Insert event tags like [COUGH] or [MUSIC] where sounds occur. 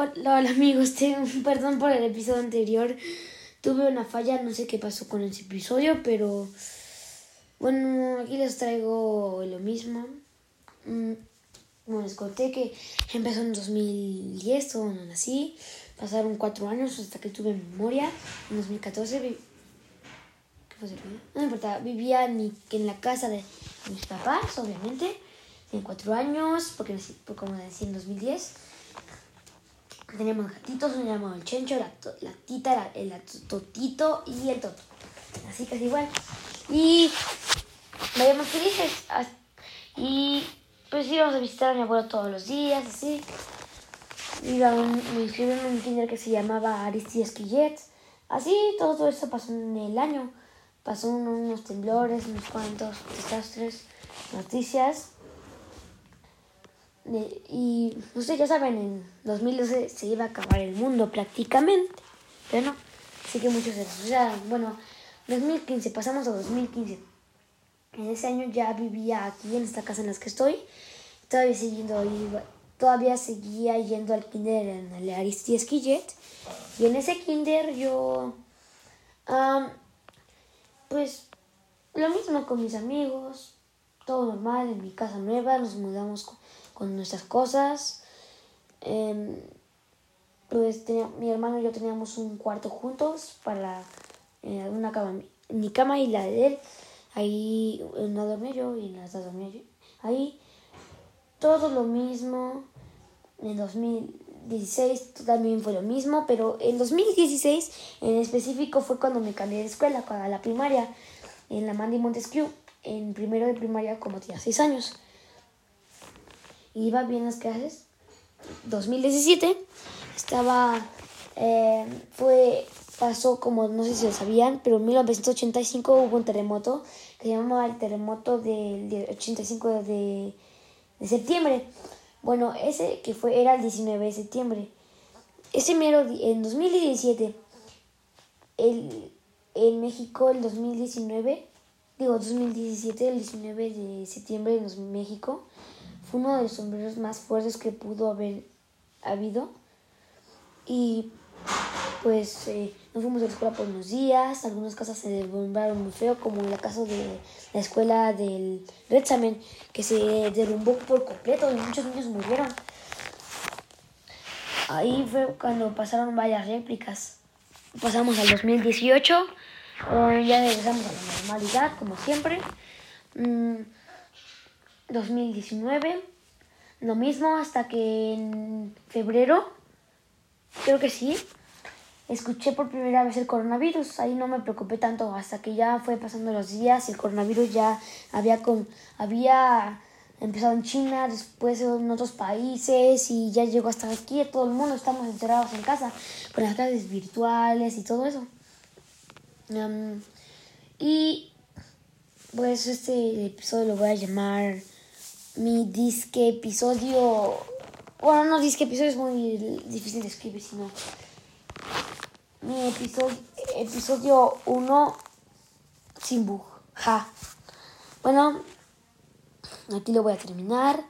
Hola, hola amigos, [LAUGHS] perdón por el episodio anterior. Tuve una falla, no sé qué pasó con ese episodio, pero bueno, aquí les traigo lo mismo. Mm, Como les conté que empezó en 2010, todo no nací. Pasaron cuatro años hasta que tuve memoria. En 2014 vi- ¿Qué fue? No me importa, vivía en, en la casa de mis papás, obviamente. Tenía cuatro años, porque pues, como nací en 2010. Teníamos gatitos, uno llamado el Chencho, la, to- la Tita, la- el Totito y el Toto. Así casi igual. Y vayamos felices. Y pues íbamos a visitar a mi abuelo todos los días, así. Iba me inscribí en un kinder que se llamaba Aristides Quillet. Así, todo eso pasó en el año. Pasó un- unos temblores, unos cuantos desastres, noticias. Y ustedes ya saben, en 2012 se iba a acabar el mundo prácticamente. Pero no, sí que muchos. O sea, bueno, 2015, pasamos a 2015. En ese año ya vivía aquí en esta casa en la que estoy. Todavía siguiendo todavía seguía yendo al kinder en el Aristides Quillet. Y en ese kinder yo, pues, lo mismo con mis amigos, todo normal en mi casa nueva, nos mudamos con, con nuestras cosas. Em, pues tenía- mi hermano y yo teníamos un cuarto juntos para eh, una cama, mi- cama y la de él. Ahí una dormía yo y en la otra dormía yo. Ahí todo lo mismo. En 2016 también fue lo mismo, pero en 2016 en específico fue cuando me cambié de escuela, a la primaria, en la Mandy Montesquieu, en primero de primaria como tenía 6 años. Iba bien las clases. 2017 estaba, eh, fue, pasó como, no sé si lo sabían, pero en 1985 hubo un terremoto que se llamaba el terremoto del del 85 de, de septiembre. Bueno, ese que fue era el 19 de septiembre. Ese mero, en 2017, el, en México, el 2019, digo 2017, el 19 de septiembre en México, fue uno de los sombreros más fuertes que pudo haber habido. Y pues eh, nos fuimos de la escuela por unos días, algunas casas se derrumbaron muy feo, como en el caso de la escuela del Retsamen, que se derrumbó por completo y muchos niños murieron. Ahí fue cuando pasaron varias réplicas. Pasamos al 2018, eh, ya regresamos a la normalidad, como siempre. Mm, 2019, lo mismo hasta que en febrero, creo que sí, escuché por primera vez el coronavirus. Ahí no me preocupé tanto hasta que ya fue pasando los días. El coronavirus ya había, con, había empezado en China, después en otros países y ya llegó hasta aquí. Todo el mundo estamos encerrados en casa con las clases virtuales y todo eso. Y pues este episodio lo voy a llamar mi disque episodio. Bueno, no disque episodio es muy difícil de escribir, sino mi episodio episodio 1 sin bug. Ja. Bueno, aquí lo voy a terminar.